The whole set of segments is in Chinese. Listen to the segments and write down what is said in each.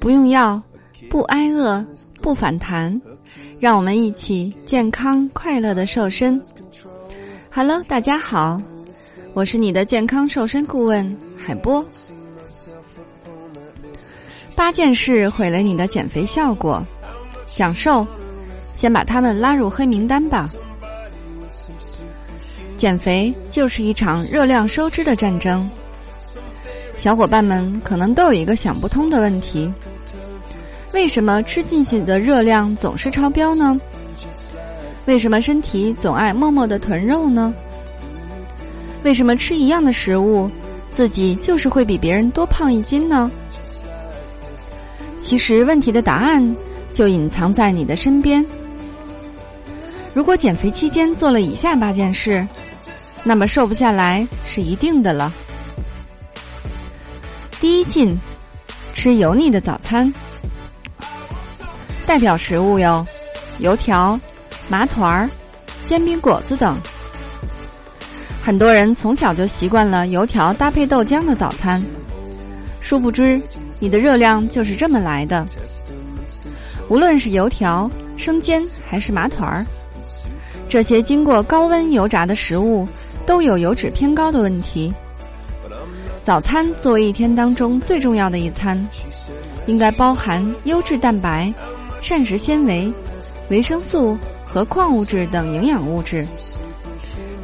不用药，不挨饿，不反弹，让我们一起健康快乐的瘦身。Hello，大家好，我是你的健康瘦身顾问海波。八件事毁了你的减肥效果，想瘦，先把他们拉入黑名单吧。减肥就是一场热量收支的战争。小伙伴们可能都有一个想不通的问题：为什么吃进去的热量总是超标呢？为什么身体总爱默默的囤肉呢？为什么吃一样的食物，自己就是会比别人多胖一斤呢？其实问题的答案就隐藏在你的身边。如果减肥期间做了以下八件事，那么瘦不下来是一定的了。第一进，吃油腻的早餐。代表食物有油条、麻团儿、煎饼果子等。很多人从小就习惯了油条搭配豆浆的早餐，殊不知你的热量就是这么来的。无论是油条、生煎还是麻团儿，这些经过高温油炸的食物都有油脂偏高的问题。早餐作为一天当中最重要的一餐，应该包含优质蛋白、膳食纤维、维生素和矿物质等营养物质。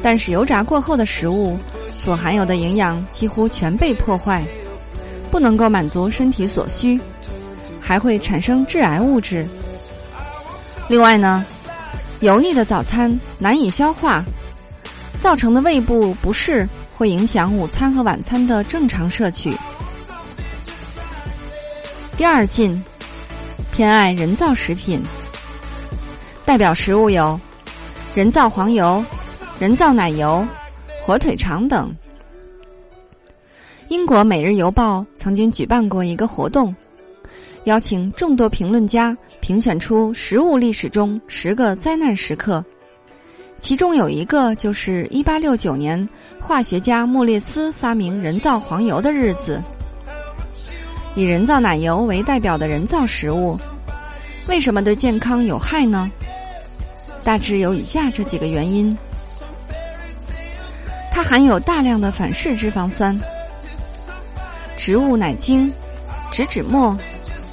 但是油炸过后的食物所含有的营养几乎全被破坏，不能够满足身体所需，还会产生致癌物质。另外呢，油腻的早餐难以消化，造成的胃部不适。会影响午餐和晚餐的正常摄取。第二禁，偏爱人造食品。代表食物有人造黄油、人造奶油、火腿肠等。英国《每日邮报》曾经举办过一个活动，邀请众多评论家评选出食物历史中十个灾难时刻。其中有一个就是一八六九年，化学家莫列斯发明人造黄油的日子。以人造奶油为代表的人造食物，为什么对健康有害呢？大致有以下这几个原因：它含有大量的反式脂肪酸、植物奶精、植脂末、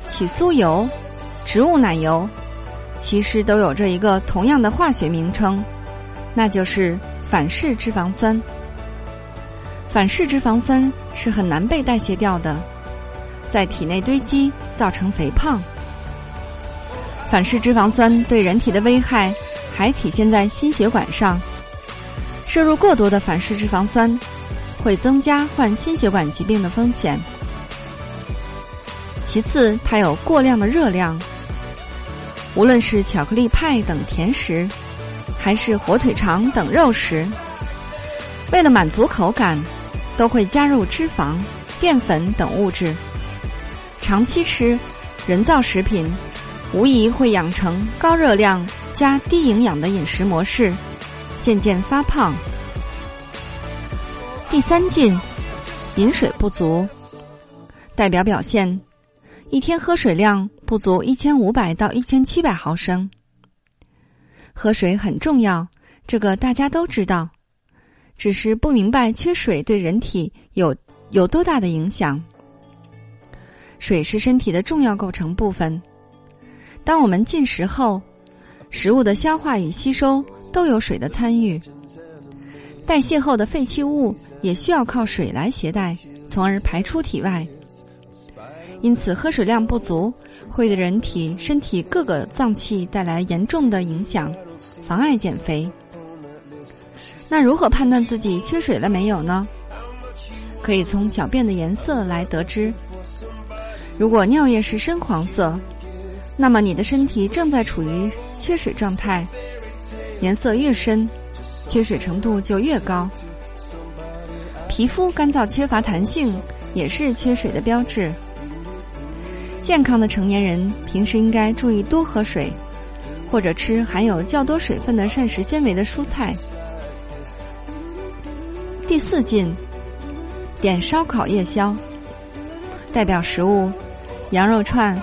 起酥油、植物奶油，其实都有着一个同样的化学名称。那就是反式脂肪酸。反式脂肪酸是很难被代谢掉的，在体内堆积，造成肥胖。反式脂肪酸对人体的危害还体现在心血管上，摄入过多的反式脂肪酸会增加患心血管疾病的风险。其次，它有过量的热量，无论是巧克力派等甜食。还是火腿肠等肉食，为了满足口感，都会加入脂肪、淀粉等物质。长期吃人造食品，无疑会养成高热量加低营养的饮食模式，渐渐发胖。第三禁，饮水不足。代表表现：一天喝水量不足一千五百到一千七百毫升。喝水很重要，这个大家都知道，只是不明白缺水对人体有有多大的影响。水是身体的重要构成部分。当我们进食后，食物的消化与吸收都有水的参与，代谢后的废弃物也需要靠水来携带，从而排出体外。因此，喝水量不足会对人体身体各个脏器带来严重的影响。妨碍减肥。那如何判断自己缺水了没有呢？可以从小便的颜色来得知。如果尿液是深黄色，那么你的身体正在处于缺水状态。颜色越深，缺水程度就越高。皮肤干燥缺乏弹性也是缺水的标志。健康的成年人平时应该注意多喝水。或者吃含有较多水分的膳食纤维的蔬菜。第四禁，点烧烤夜宵，代表食物：羊肉串、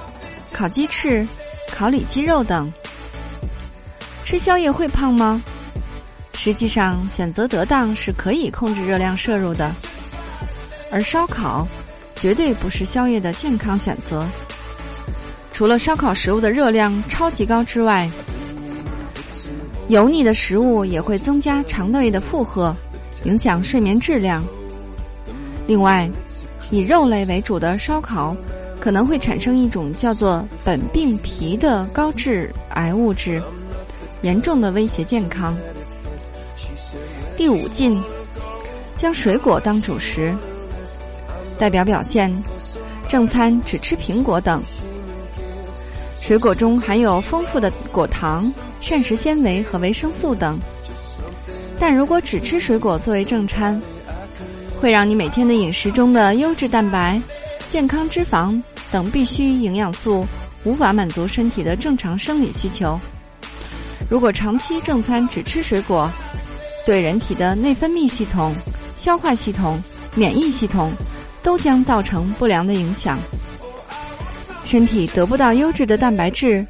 烤鸡翅、烤里脊肉等。吃宵夜会胖吗？实际上，选择得当是可以控制热量摄入的，而烧烤绝对不是宵夜的健康选择。除了烧烤食物的热量超级高之外，油腻的食物也会增加肠胃的负荷，影响睡眠质量。另外，以肉类为主的烧烤可能会产生一种叫做苯并芘的高致癌物质，严重的威胁健康。第五禁，将水果当主食。代表表现：正餐只吃苹果等。水果中含有丰富的果糖、膳食纤维和维生素等。但如果只吃水果作为正餐，会让你每天的饮食中的优质蛋白、健康脂肪等必需营养素无法满足身体的正常生理需求。如果长期正餐只吃水果，对人体的内分泌系统、消化系统、免疫系统都将造成不良的影响，身体得不到优质的蛋白质，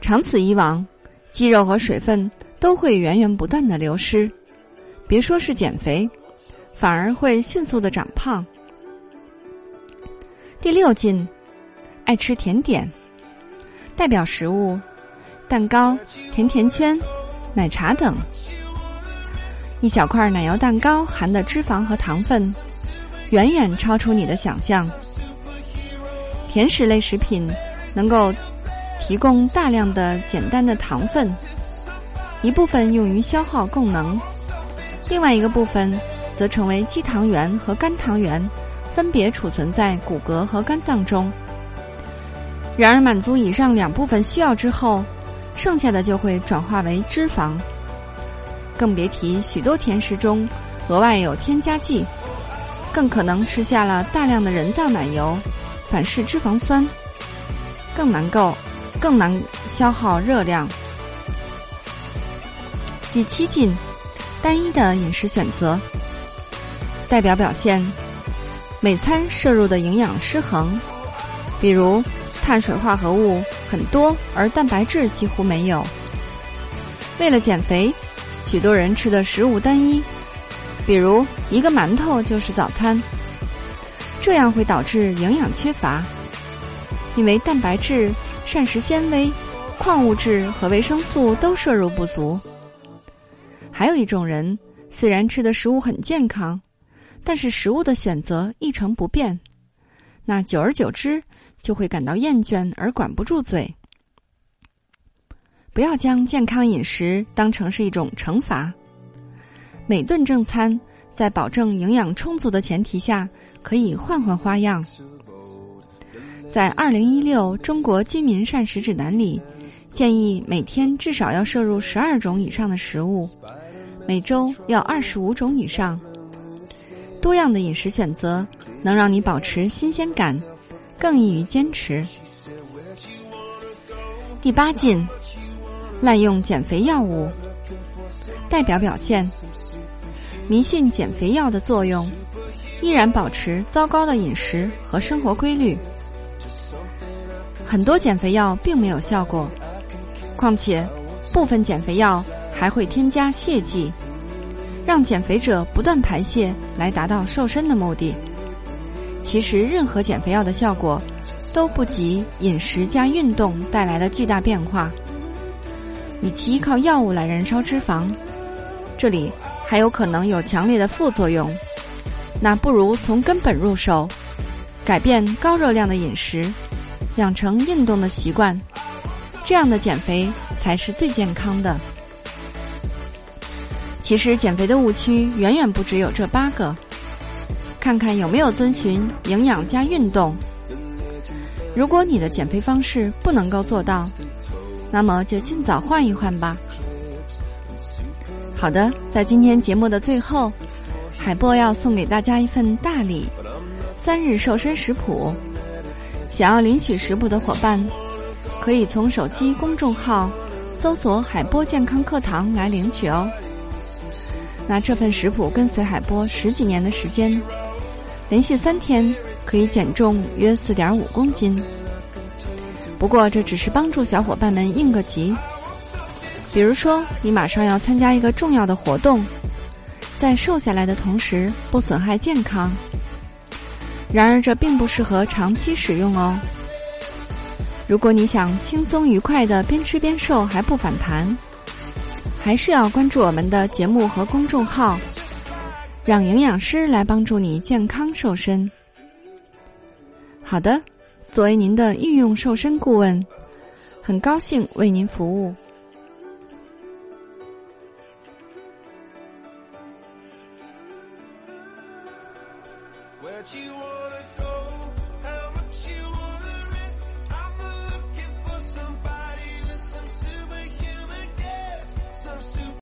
长此以往，肌肉和水分都会源源不断的流失，别说是减肥，反而会迅速的长胖。第六禁，爱吃甜点，代表食物：蛋糕、甜甜圈、奶茶等。一小块奶油蛋糕含的脂肪和糖分，远远超出你的想象。甜食类食品能够提供大量的简单的糖分，一部分用于消耗供能，另外一个部分则成为肌糖原和肝糖原，分别储存在骨骼和肝脏中。然而，满足以上两部分需要之后，剩下的就会转化为脂肪。更别提许多甜食中额外有添加剂，更可能吃下了大量的人造奶油、反式脂肪酸，更难够，更难消耗热量。第七禁，单一的饮食选择，代表表现：每餐摄入的营养失衡，比如碳水化合物很多，而蛋白质几乎没有。为了减肥。许多人吃的食物单一，比如一个馒头就是早餐，这样会导致营养缺乏，因为蛋白质、膳食纤维、矿物质和维生素都摄入不足。还有一种人，虽然吃的食物很健康，但是食物的选择一成不变，那久而久之就会感到厌倦而管不住嘴。不要将健康饮食当成是一种惩罚。每顿正餐在保证营养充足的前提下，可以换换花样。在《二零一六中国居民膳食指南》里，建议每天至少要摄入十二种以上的食物，每周要二十五种以上。多样的饮食选择能让你保持新鲜感，更易于坚持。第八禁。滥用减肥药物，代表表现：迷信减肥药的作用，依然保持糟糕的饮食和生活规律。很多减肥药并没有效果，况且部分减肥药还会添加泻剂，让减肥者不断排泄来达到瘦身的目的。其实，任何减肥药的效果都不及饮食加运动带来的巨大变化。与其依靠药物来燃烧脂肪，这里还有可能有强烈的副作用。那不如从根本入手，改变高热量的饮食，养成运动的习惯，这样的减肥才是最健康的。其实减肥的误区远远不只有这八个，看看有没有遵循营养加运动。如果你的减肥方式不能够做到，那么就尽早换一换吧。好的，在今天节目的最后，海波要送给大家一份大礼——三日瘦身食谱。想要领取食谱的伙伴，可以从手机公众号搜索“海波健康课堂”来领取哦。那这份食谱跟随海波十几年的时间，连续三天可以减重约四点五公斤。不过这只是帮助小伙伴们应个急，比如说你马上要参加一个重要的活动，在瘦下来的同时不损害健康。然而这并不适合长期使用哦。如果你想轻松愉快的边吃边瘦还不反弹，还是要关注我们的节目和公众号。让营养师来帮助你健康瘦身。好的，作为您的御用瘦身顾问，很高兴为您服务。